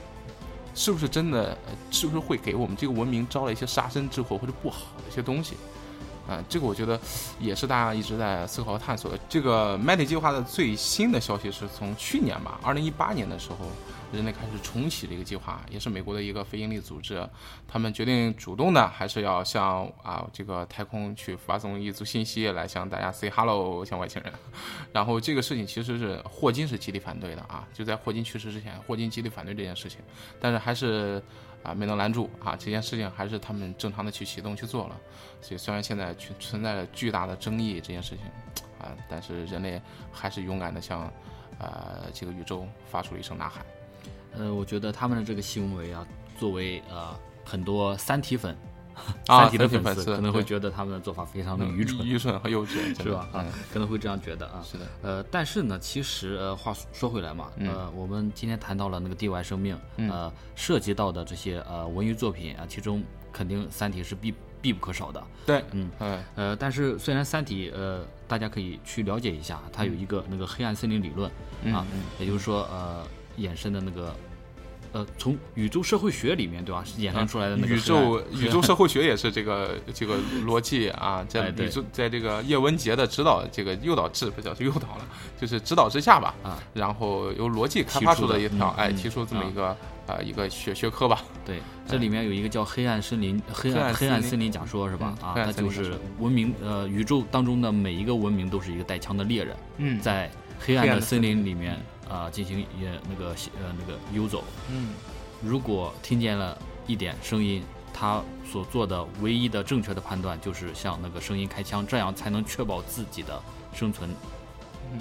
是不是真的？呃是不是会给我们这个文明招来一些杀身之祸或者不好的一些东西？啊、这个我觉得也是大家一直在思考和探索的。这个 METI 计划的最新的消息是从去年吧，二零一八年的时候，人类开始重启这个计划，也是美国的一个非营利组织，他们决定主动的还是要向啊这个太空去发送一组信息来向大家 say hello，向外星人。然后这个事情其实是霍金是极力反对的啊，就在霍金去世之前，霍金极力反对这件事情，但是还是啊没能拦住啊，这件事情还是他们正常的去启动去做了。所以虽然现在存存在着巨大的争议这件事情啊，但是人类还是勇敢的向呃这个宇宙发出了一声呐喊。呃，我觉得他们的这个行为啊，作为呃很多三体粉、啊三体的粉丝丝可能会觉得他们的做法非常的愚蠢，愚蠢和幼稚，是吧？啊嗯，可能会这样觉得啊。是的，呃，但是呢，其实呃，话说回来嘛，嗯呃，我们今天谈到了那个地外生命，呃，涉及到的这些呃文娱作品啊，其中肯定《三体》是必必不可少的。对，嗯，哎，呃，但是虽然《三体》呃，大家可以去了解一下，它有一个那个黑暗森林理论、嗯啊，也就是说呃，衍生的那个呃，从宇宙社会学里面，对吧？衍生出来的那个宇宙宇宙社会学也是这个这个逻辑啊，在宇宙在这个叶文洁的指导这个诱导制不叫诱导了，就是指导之下吧，啊，然后由逻辑开发出的一条，哎，提出这么嗯一个呃一个学学科吧，对，这里面有一个叫黑暗森林黑黑暗暗黑暗森林假说是吧？啊，嗯黑暗它就是文明呃宇宙当中的每一个文明都是一个带枪的猎人，嗯在黑暗的的森林里面啊进行也那个呃那个游走。嗯如果听见了一点声音，他所做的唯一的正确的判断就是向那个声音开枪，这样才能确保自己的生存。嗯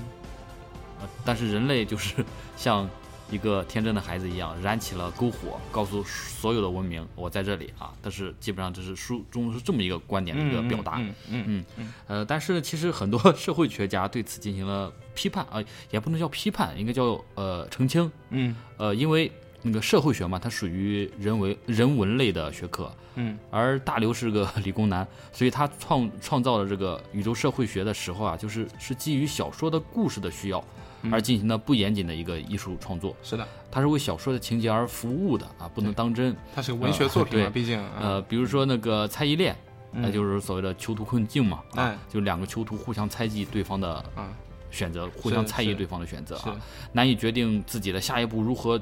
呃，但是人类就是 像一个天真的孩子一样，燃起了篝火，告诉所有的文明我在这里啊。但是基本上这是书中是这么一个观点的一个表达。嗯嗯嗯。呃，但是其实很多社会学家对此进行了批判啊、也不能叫批判，应该叫呃澄清。嗯。呃，因为那个社会学嘛，它属于人为人文类的学科，嗯。而大刘是个理工男，所以他创创造了这个宇宙社会学的时候啊，就是是基于小说的故事的需要而进行的不严谨的一个艺术创作，是的，它是为小说的情节而服务的啊，不能当真。它是个文学作品嘛，毕竟啊呃，比如说那个猜疑链，那、嗯就是所谓的囚徒困境嘛，啊，哎就两个囚徒互相猜忌对方的啊选择，互相猜疑对方的选择啊，难以决定自己的下一步如何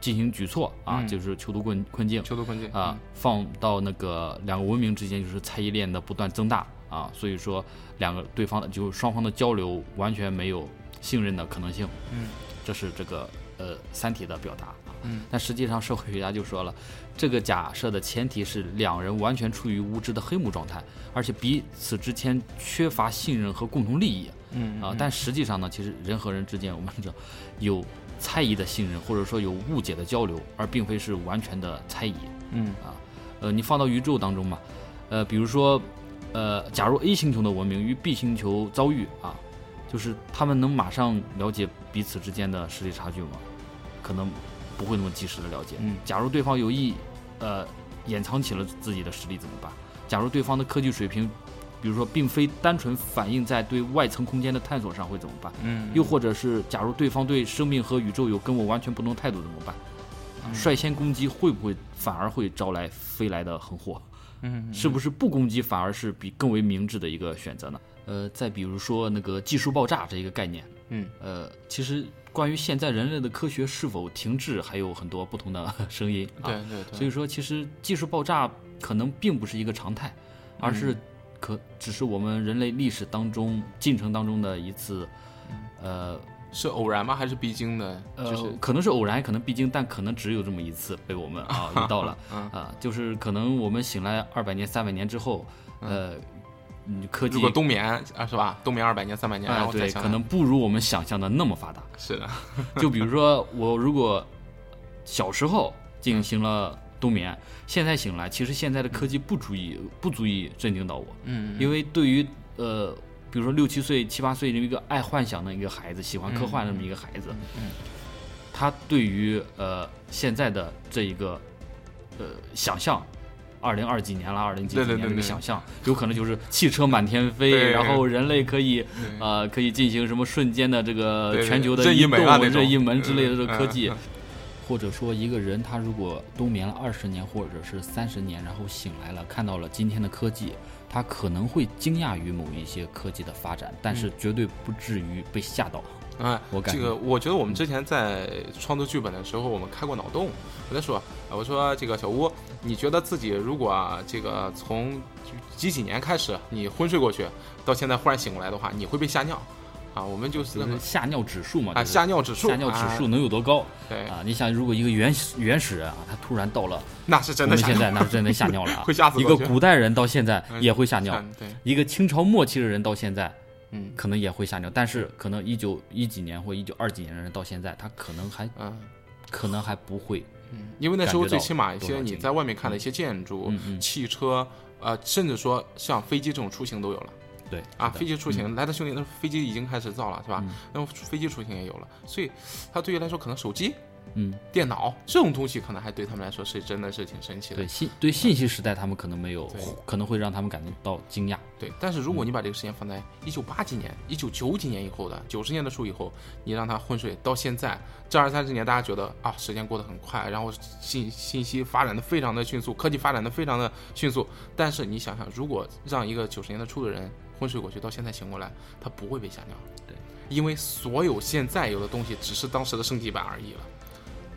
进行举措啊，嗯就是囚徒困困境囚徒困境啊，放到那个两个文明之间就是猜疑链的不断增大啊，所以说两个对方的就双方的交流完全没有信任的可能性，嗯，这是这个呃《三体》的表达啊，嗯，但实际上社会学家就说了，这个假设的前提是两人完全处于无知的黑幕状态，而且彼此之间缺乏信任和共同利益。嗯啊，但实际上呢，其实人和人之间，我们知道有猜疑的信任，或者说有误解的交流，而并非是完全的猜疑。嗯。啊呃，你放到宇宙当中嘛，呃，比如说，呃，假如 A 星球的文明与 B 星球遭遇啊，就是他们能马上了解彼此之间的实力差距吗？可能不会那么及时的了解。嗯假如对方有意呃掩藏起了自己的实力怎么办？假如对方的科技水平，比如说并非单纯反映在对外层空间的探索上会怎么办？嗯又或者是假如对方对生命和宇宙有跟我完全不同态度怎么办？嗯率先攻击会不会反而会招来飞来的横祸？嗯是不是不攻击反而是比更为明智的一个选择呢？呃，再比如说那个技术爆炸这一个概念，嗯呃，其实关于现在人类的科学是否停滞，还有很多不同的 声音啊。对对对，所以说，其实技术爆炸可能并不是一个常态，而是嗯可只是我们人类历史当中进程当中的一次，呃是偶然吗？还是必经的？呃，就是可能是偶然，可能必经，但可能只有这么一次被我们 啊遇到了嗯啊，就是可能我们醒来二百年、三百年之后，呃，嗯科技如果冬眠啊，是吧？冬眠二百年、三百年，然哎对，可能不如我们想象的那么发达。是的，就比如说，我如果小时候进行了冬眠，现在醒来，其实现在的科技不足以不足以震惊到我，嗯因为对于呃，比如说六七岁、七八岁这么一个爱幻想的一个孩子，喜欢科幻的这么一个孩子，嗯他对于呃现在的这一个呃想象。二零二几年了，二零几几年这个想象，有可能就是汽车满天飞，然后人类可以呃可以进行什么瞬间的这个全球的移动、门啊那种。任意门之类的这个科嗯技嗯，或者说一个人他如果冬眠了二十年或者是三十年，然后醒来了，看到了今天的科技，他可能会惊讶于某一些科技的发展，但是绝对不至于被吓到。哎，我感觉这个，我觉得我们之前在创作剧本的时候，我们开过脑洞。我在说，呃我说这个小吴，你觉得自己如果啊这个从几几年开始你昏睡过去，到现在忽然醒过来的话，你会被吓尿啊？我们就是就是吓尿指数嘛，啊吓尿指数，吓尿指数啊能有多高对，啊？你想，如果一个原始原始人啊，他突然到了 那是我们现真的吓尿，在，那是真的吓尿了啊 会吓死一个古代人到现在嗯也会吓尿，嗯对，一个清朝末期的人到现在嗯。可能也会吓尿，但是可能一九一几年或一九二几年的人到现在，他可能还嗯。可能还不会，嗯，因为那时候最起码一些你在外面看的一些建筑、汽车，呃，甚至说像飞机这种出行都有了。对啊。飞机出行，来的兄弟，那飞机已经开始造了，是吧？嗯？那么飞机出行也有了，所以它对于来说，可能手机嗯，电脑这种东西，可能还对他们来说是真的是挺神奇的。对信对信息时代，他们可能没有，可能会让他们感觉到惊讶。对，但是如果你把这个时间放在一九八几年、一九九几年以后的九十年的书以后，你让他昏睡到现在这二三十年，大家觉得啊，时间过得很快，然后信信息发展的非常的迅速，科技发展的非常的迅速。但是你想想，如果让一个九十年代初的人昏睡过去，到现在醒过来，他不会被吓尿。对，因为所有现在有的东西只是当时的升级版而已了。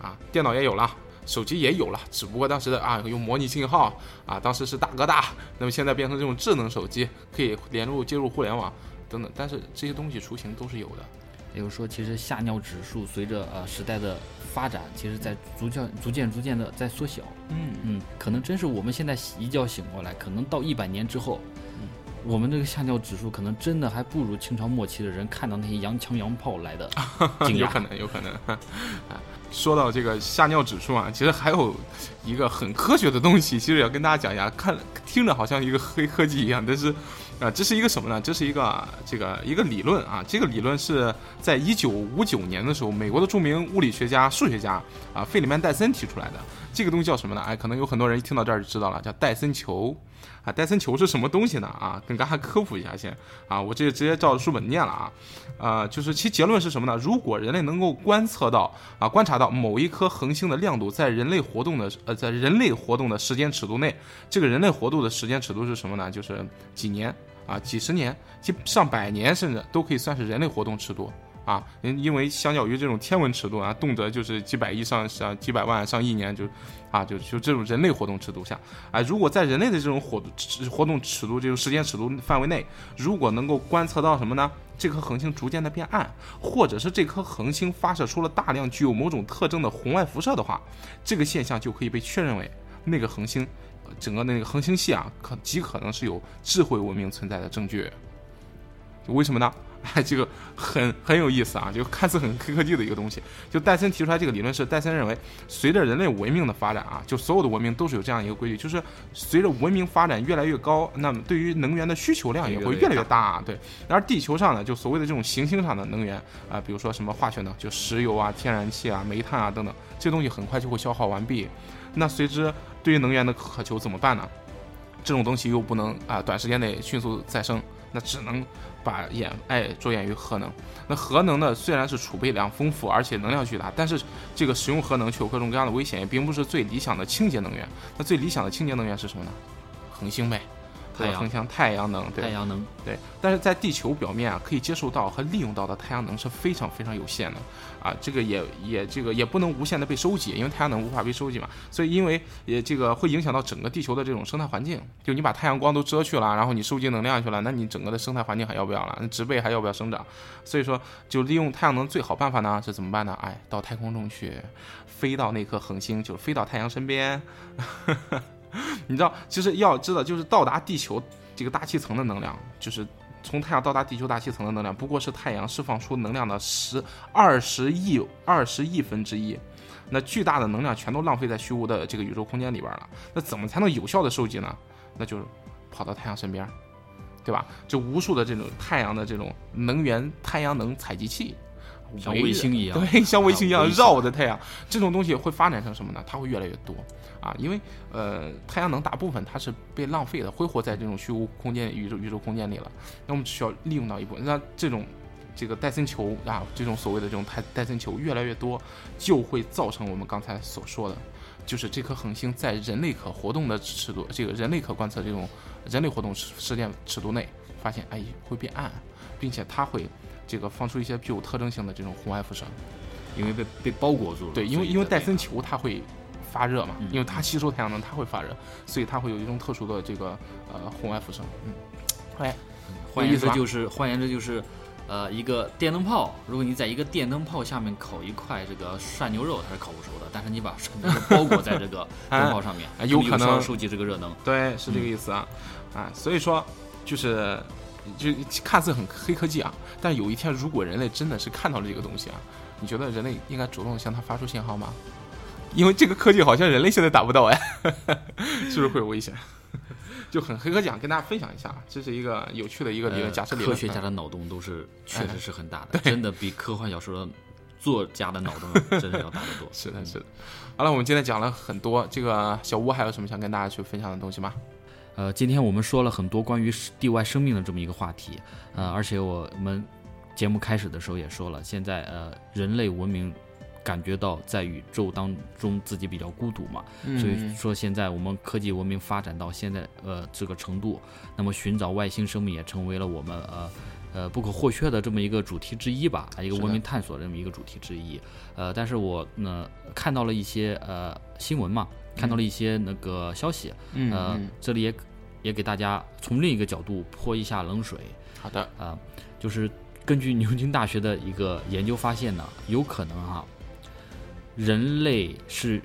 啊，电脑也有了。手机也有了，只不过当时的啊用模拟信号啊，当时是大哥大，那么现在变成这种智能手机，可以连入接入互联网等等，但是这些东西雏形都是有的。也就是说，其实吓尿指数随着呃时代的发展，其实在逐渐、逐渐、逐渐的在缩小。嗯，嗯，可能真是我们现在一觉醒过来，可能到一百年之后，我们这个吓尿指数可能真的还不如清朝末期的人看到那些洋枪洋炮来的 惊讶。有可能，有可能。说到这个吓尿指数啊，其实还有一个很科学的东西，其实要跟大家讲一下。看听着好像一个黑科技一样，但是啊，这是一个什么呢？这是一个这个一个理论啊。这个理论是在一九五九年的时候，美国的著名物理学家、数学家啊费里曼戴森提出来的。这个东西叫什么呢？哎，可能有很多人一听到这儿就知道了，叫戴森球。啊，戴森球是什么东西呢？啊，跟大家科普一下先。啊，我这个直接照着书本念了啊。啊，就是其结论是什么呢？如果人类能够观测到啊，观察到某一颗恒星的亮度在人类活动的呃，在人类活动的时间尺度内，这个人类活动的时间尺度是什么呢？就是几年啊，几十年、几上百年，甚至都可以算是人类活动尺度。啊，因因为相较于这种天文尺度啊，动辄就是几百亿上上几百万上亿年就，啊就就这种人类活动尺度下，啊如果在人类的这种活活动尺度这种时间尺度范围内，如果能够观测到什么呢？这颗恒星逐渐的变暗，或者是这颗恒星发射出了大量具有某种特征的红外辐射的话，这个现象就可以被确认为那个恒星，整个那个恒星系啊，可极可能是有智慧文明存在的证据。为什么呢？哎，这个很很有意思啊，就看似很黑科技的一个东西。就戴森提出来这个理论是，戴森认为，随着人类文明的发展啊，就所有的文明都是有这样一个规律，就是随着文明发展越来越高，那么对于能源的需求量也会越来越大啊。对，而地球上呢，就所谓的这种行星上的能源啊，比如说什么化学能，就石油啊、天然气啊、煤炭啊等等，这东西很快就会消耗完毕。那随之对于能源的渴求怎么办呢？这种东西又不能啊短时间内迅速再生，那只能把眼哎着眼于核能。那核能呢，虽然是储备量丰富，而且能量巨大，但是这个使用核能却有各种各样的危险，也并不是最理想的清洁能源。那最理想的清洁能源是什么呢？恒星呗，太阳恒星太阳能，对太阳能，对，但是在地球表面啊，可以接受到和利用到的太阳能是非常非常有限的啊，这个也也这个也不能无限的被收集，因为太阳能无法被收集嘛，所以因为也这个会影响到整个地球的这种生态环境，就你把太阳光都遮去了，然后你收集能量去了，那你整个的生态环境还要不要了？那植被还要不要生长？所以说，就利用太阳能最好办法呢是怎么办呢？哎，到太空中去，飞到那颗恒星，就是飞到太阳身边。你知道，其实要知道，就是到达地球这个大气层的能量，就是从太阳到达地球大气层的能量，不过是太阳释放出能量的十二十亿二十亿分之一。那巨大的能量全都浪费在虚无的这个宇宙空间里边了。那怎么才能有效的收集呢？那就是跑到太阳身边，对吧？就无数的这种太阳的这种能源太阳能采集器，像卫星一样。对，像卫星一样绕着太阳，这种东西会发展成什么呢？它会越来越多。啊，因为呃，太阳能大部分它是被浪费的，挥霍在这种虚无空间、宇宙宇宙空间里了。那我们只需要利用到一部分，那这种这个戴森球啊，这种所谓的这种戴戴森球越来越多，就会造成我们刚才所说的，就是这颗恒星在人类可活动的尺度，这个人类可观测这种人类活动时时间尺度内，发现哎会变暗，并且它会这个放出一些具有特征性的这种红外辐射。因为被被包裹住了。对，因为因为戴森球它会发热嘛，嗯因为它吸收太阳能，它会发热，所以它会有一种特殊的这个呃红外辐射。嗯，哎，换言之就是，换言之就是，呃，一个电灯泡，如果你在一个电灯泡下面烤一块这个涮牛肉，它是烤不熟的。但是你把涮牛肉包裹在这个 灯泡上面，哎有可能收集这个热能。对，是这个意思啊，啊，所以说就是就看似很黑科技啊，但有一天如果人类真的是看到了这个东西啊，你觉得人类应该主动向它发出信号吗？因为这个科技好像人类现在达不到哎，是不是会有危险？就很黑科技啊，跟大家分享一下，这是一个有趣的一个理论，呃假设理论。科学家的脑洞都是确实是很大的，真的比科幻小说的作家的脑洞 真的要大得多。是的，是的。好了，我们今天讲了很多，这个小吴还有什么想跟大家去分享的东西吗？呃，今天我们说了很多关于地外生命的这么一个话题，呃，而且我们节目开始的时候也说了，现在呃人类文明感觉到在宇宙当中自己比较孤独嘛，所以说现在我们科技文明发展到现在呃这个程度，那么寻找外星生命也成为了我们呃呃不可或缺的这么一个主题之一吧，一个文明探索的这么一个主题之一。呃，但是我呢看到了一些呃新闻嘛。看到了一些那个消息，呃，这里也也给大家从另一个角度泼一下冷水。好的，啊，就是根据牛津大学的一个研究发现呢，有可能哈，人类是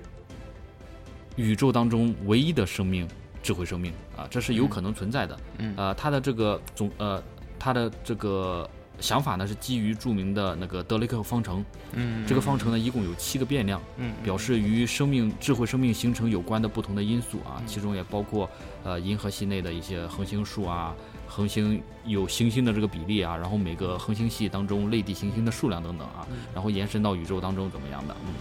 宇宙当中唯一的生命，智慧生命啊，这是有可能存在的。嗯，呃，它的这个总呃，它的这个。想法呢是基于著名的那个德雷克方程，嗯，这个方程呢一共有七个变量，嗯，表示与生命智慧生命形成有关的不同的因素啊，其中也包括呃银河系内的一些恒星数啊，恒星有行星的这个比例啊，然后每个恒星系当中类地行星的数量等等啊，然后延伸到宇宙当中怎么样的，嗯，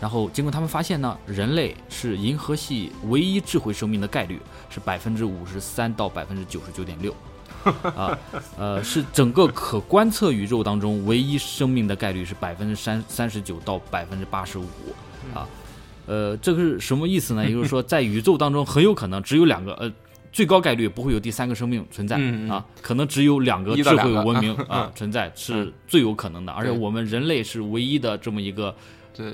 然后经过他们发现呢，人类是银河系唯一智慧生命的概率是百分之五十三到百分之九十九点六。啊，呃，是整个可观测宇宙当中唯一生命的概率是百分之三三十九到百分之八十五，啊，呃，这个是什么意思呢？也就是说，在宇宙当中很有可能只有两个，呃，最高概率不会有第三个生命存在啊，可能只有两个智慧文明啊存在是最有可能的，而且我们人类是唯一的这么一个，这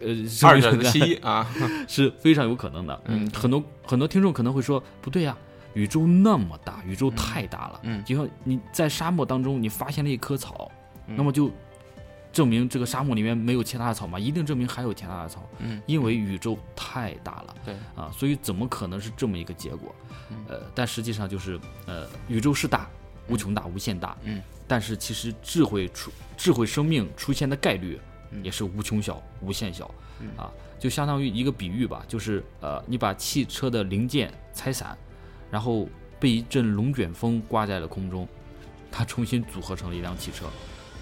呃，二者其一啊，是非常有可能的。嗯，很多很多听众可能会说，不对呀。宇宙那么大，宇宙太大了。嗯，就像你在沙漠当中，你发现了一棵草，那么就证明这个沙漠里面没有其他的草吗？一定证明还有其他的草。嗯，因为宇宙太大了。对啊，所以怎么可能是这么一个结果？呃，但实际上就是呃，宇宙是大，无穷大，无限大。嗯，但是其实智慧出智慧生命出现的概率也是无穷小，无限小。啊，就相当于一个比喻吧，就是呃，你把汽车的零件拆散。然后被一阵龙卷风刮在了空中，它重新组合成了一辆汽车，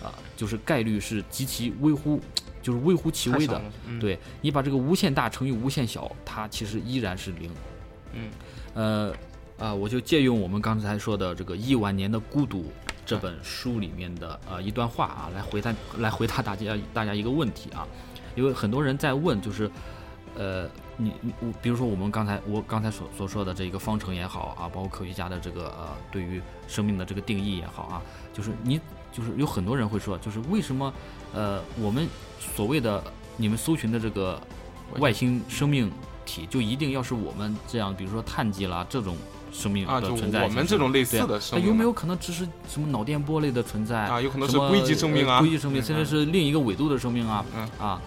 啊，就是概率是极其微乎，就是微乎其微的。对你把这个无限大乘以无限小，它其实依然是零。嗯，呃，啊，我就借用我们刚才说的这个《亿万年的孤独》这本书里面的呃一段话啊，来回答来回答大家大家一个问题啊，因为很多人在问，就是，呃。你你我，比如说我们刚才我刚才所所说的这一个方程也好啊，包括科学家的这个呃对于生命的这个定义也好啊，就是你就是有很多人会说，就是为什么呃我们所谓的你们搜寻的这个外星生命体就一定要是我们这样，比如说碳基啦这种生命的存在？我们这种类似的生有没有可能只是什么脑电波类的存在啊？有可能是硅基生命啊，硅基生命，甚至是另一个纬度的生命啊啊。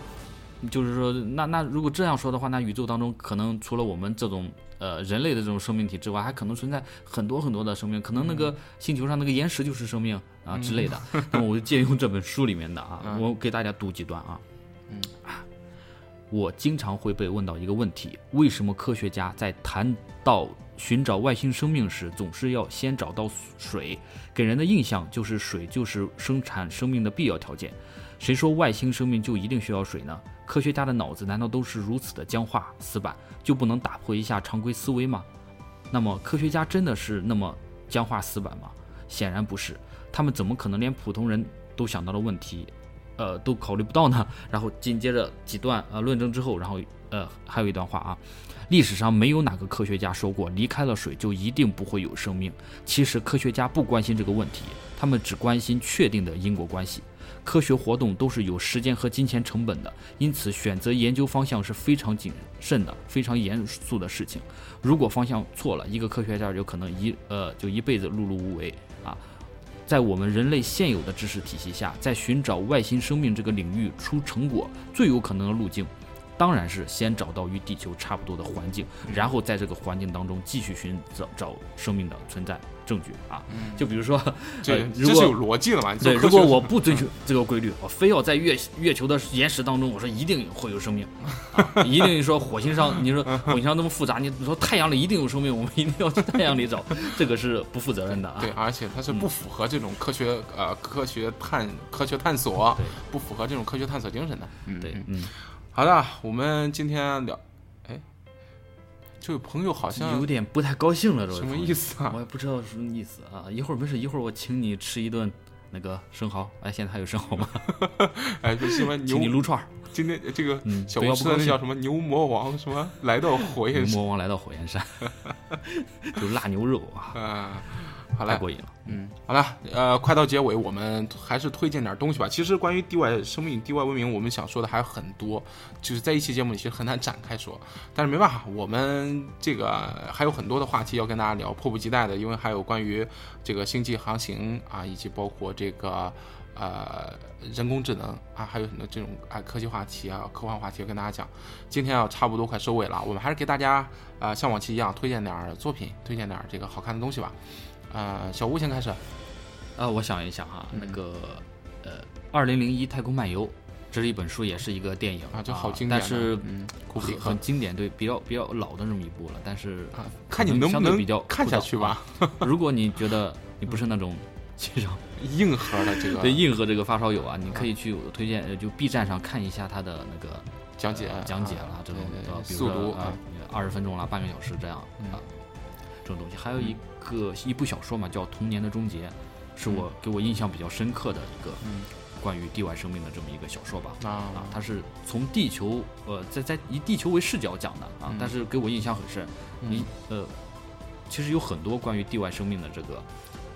就是说，那那如果这样说的话，那宇宙当中可能除了我们这种呃人类的这种生命体之外，还可能存在很多很多的生命，可能那个星球上那个岩石就是生命啊之类的。那么我就借用这本书里面的啊，我给大家读几段啊。嗯啊，我经常会被问到一个问题：为什么科学家在谈到寻找外星生命时，总是要先找到水？给人的印象就是水就是生产生命的必要条件。谁说外星生命就一定需要水呢？科学家的脑子难道都是如此的僵化死板，就不能打破一下常规思维吗？那么科学家真的是那么僵化死板吗？显然不是，他们怎么可能连普通人都想到的问题，呃，都考虑不到呢？然后紧接着几段呃论证之后，然后呃还有一段话啊，历史上没有哪个科学家说过离开了水就一定不会有生命。其实科学家不关心这个问题，他们只关心确定的因果关系。科学活动都是有时间和金钱成本的，因此选择研究方向是非常谨慎的、非常严肃的事情。如果方向错了，一个科学家有可能一呃就一辈子碌碌无为啊。在我们人类现有的知识体系下，在寻找外星生命这个领域出成果最有可能的路径，当然是先找到与地球差不多的环境，然后在这个环境当中继续寻找找生命的存在证据啊。就比如说，这这是有逻辑的嘛？你对，如果我不遵 循这个规律，我非要在月月球的岩石当中，我说一定会有生命，啊、一定说火星上，你说 火星上那么复杂，你你说太阳里一定有生命，我们一定要去太阳里找，这个是不负责任的啊。对，而且它是不符合这种科学、呃科学探科学探索对，不符合这种科学探索精神的。嗯，嗯，对嗯，好的，我们今天聊，哎，这位朋友好像有点不太高兴了，这位什么意思啊我？也不知道什么意思啊。一会儿没事，一会儿我请你吃一顿那个生蚝。哎，现在还有生蚝吗？哎，这什么牛 请你？撸串儿。今天这个嗯小吴吃的那不要不高兴叫什么牛魔王？什么来到火焰山？魔王来到火焰山，就辣牛肉啊，啊，好嘞，太过瘾了。嗯，好了，呃，快到结尾，我们还是推荐点东西吧。其实关于地外生命、地外文明，我们想说的还有很多，就是在一期节目里其实很难展开说。但是没办法，我们这个还有很多的话题要跟大家聊，迫不及待的，因为还有关于这个星际航行啊，以及包括这个呃人工智能啊，还有很多这种啊科技话题啊、科幻话题要跟大家讲。今天要差不多快收尾了，我们还是给大家啊、呃像往期一样推荐点作品，推荐点这个好看的东西吧。呃，小吴先开始。啊，我想一想哈，嗯那个呃，《二零零一太空漫游》，这是一本书，也是一个电影啊，就好经典的。但是嗯，很很经典，对，比较比较老的这么一部了。但是啊，看你能不能比较看下去吧。如果你觉得 你不是那种欣赏硬核的这个对硬核这个发烧友啊，你可以去我推荐，呃就 B 站上看一下他的那个讲解呃讲解啊啦，这种对对呃，比如说啊，二十分钟啦，半个小时这样嗯啊，这种东西。还有一个一部小说嘛，叫《童年的终结》，是我给我印象比较深刻的一个嗯关于地外生命的这么一个小说吧。啊啊，它是从地球，呃，在在以地球为视角讲的啊嗯，但是给我印象很深。你呃，其实有很多关于地外生命的这个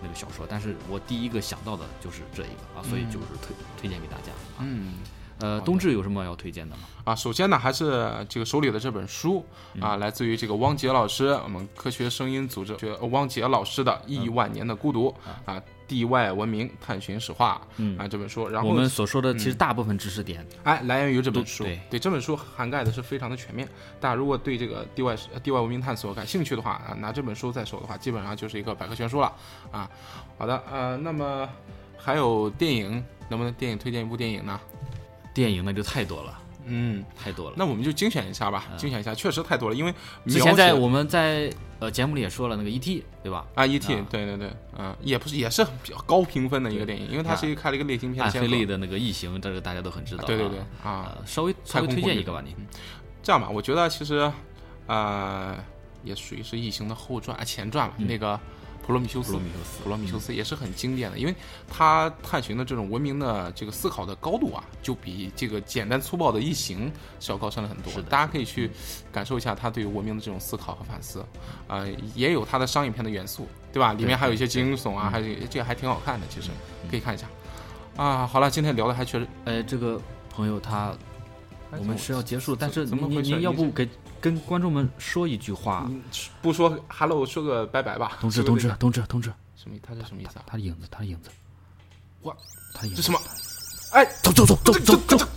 那个小说，但是我第一个想到的就是这一个啊，所以嗯就是推推荐给大家啊。嗯呃，冬至有什么要推荐的吗？啊，首先呢，还是这个手里的这本书嗯啊，来自于这个汪杰老师，我们科学声音组织学汪杰老师的《亿万年的孤独》啊，地外文明探寻史话嗯啊这本书，然后我们所说的其实大部分知识点，哎，来源于这本都书。对这本书涵盖的是非常的全面。大家如果对这个地外地外文明探索感兴趣的话啊，拿这本书在手的话，基本上就是一个百科全书了啊。好的，呃，那么还有电影，能不能电影推荐一部电影呢？电影那就太多了，嗯，太多了。那我们就精选一下吧，精选一下，确实太多了，因为之前在我们在呃节目里也说了那个 E.T. 对吧？啊，E.T. 啊对对对，嗯，也不是，也是比较高评分的一个电影，因为它是一个开了一个类型片类的那个异形，这个大家都很知道啊。对对对啊，呃，稍微稍微推荐一个吧，你。这样吧，我觉得其实，呃，也属于是异形的后传、啊前传吧。嗯那个普罗米修斯，普罗米修斯普罗米修斯也是很经典的，因为他探寻的这种文明的这个思考的高度啊，就比这个简单粗暴的异形是要高深了很多。是的大家可以去感受一下他对于文明的这种思考和反思，呃，也有他的商业片的元素，对吧？里面还有一些惊悚啊，还有这个还挺好看的，其实可以看一下。啊，好了，今天聊的还确实，呃，这个朋友他，我们是要结束，但是怎么您您回事你要不给跟观众们说一句话？嗯不说 hello，说个拜拜吧。同志，同志同志，同志，什么？他是什么意思啊？他的影子，他的影子，哇，他的影子，这什么？哎，走走走走走走。